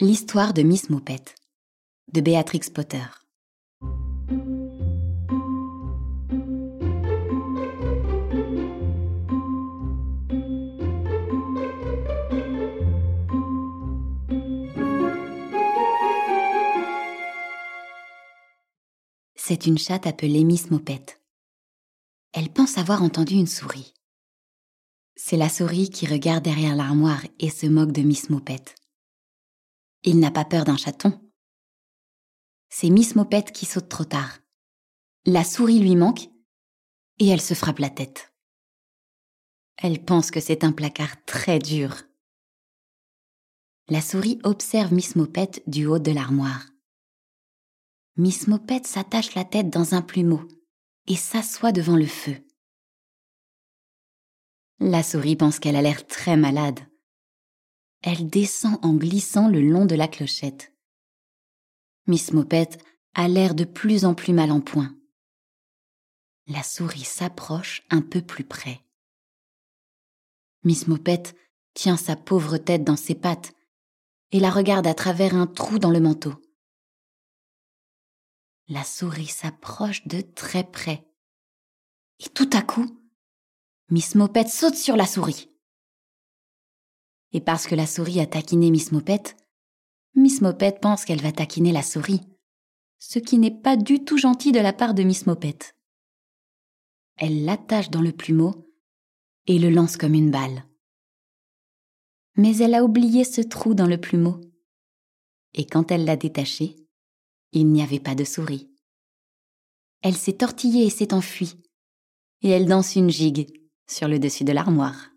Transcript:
L'histoire de Miss Moupette de Béatrix Potter. C'est une chatte appelée Miss Moupette. Elle pense avoir entendu une souris. C'est la souris qui regarde derrière l'armoire et se moque de Miss Moupette. Il n'a pas peur d'un chaton. C'est Miss Mopette qui saute trop tard. La souris lui manque et elle se frappe la tête. Elle pense que c'est un placard très dur. La souris observe Miss Mopette du haut de l'armoire. Miss Mopette s'attache la tête dans un plumeau et s'assoit devant le feu. La souris pense qu'elle a l'air très malade elle descend en glissant le long de la clochette. Miss Mopette a l'air de plus en plus mal en point. La souris s'approche un peu plus près. Miss Mopette tient sa pauvre tête dans ses pattes et la regarde à travers un trou dans le manteau. La souris s'approche de très près. Et tout à coup, Miss Mopette saute sur la souris. Et parce que la souris a taquiné Miss Mopette, Miss Mopette pense qu'elle va taquiner la souris, ce qui n'est pas du tout gentil de la part de Miss Mopette. Elle l'attache dans le plumeau et le lance comme une balle. Mais elle a oublié ce trou dans le plumeau. Et quand elle l'a détaché, il n'y avait pas de souris. Elle s'est tortillée et s'est enfuie, et elle danse une gigue sur le dessus de l'armoire.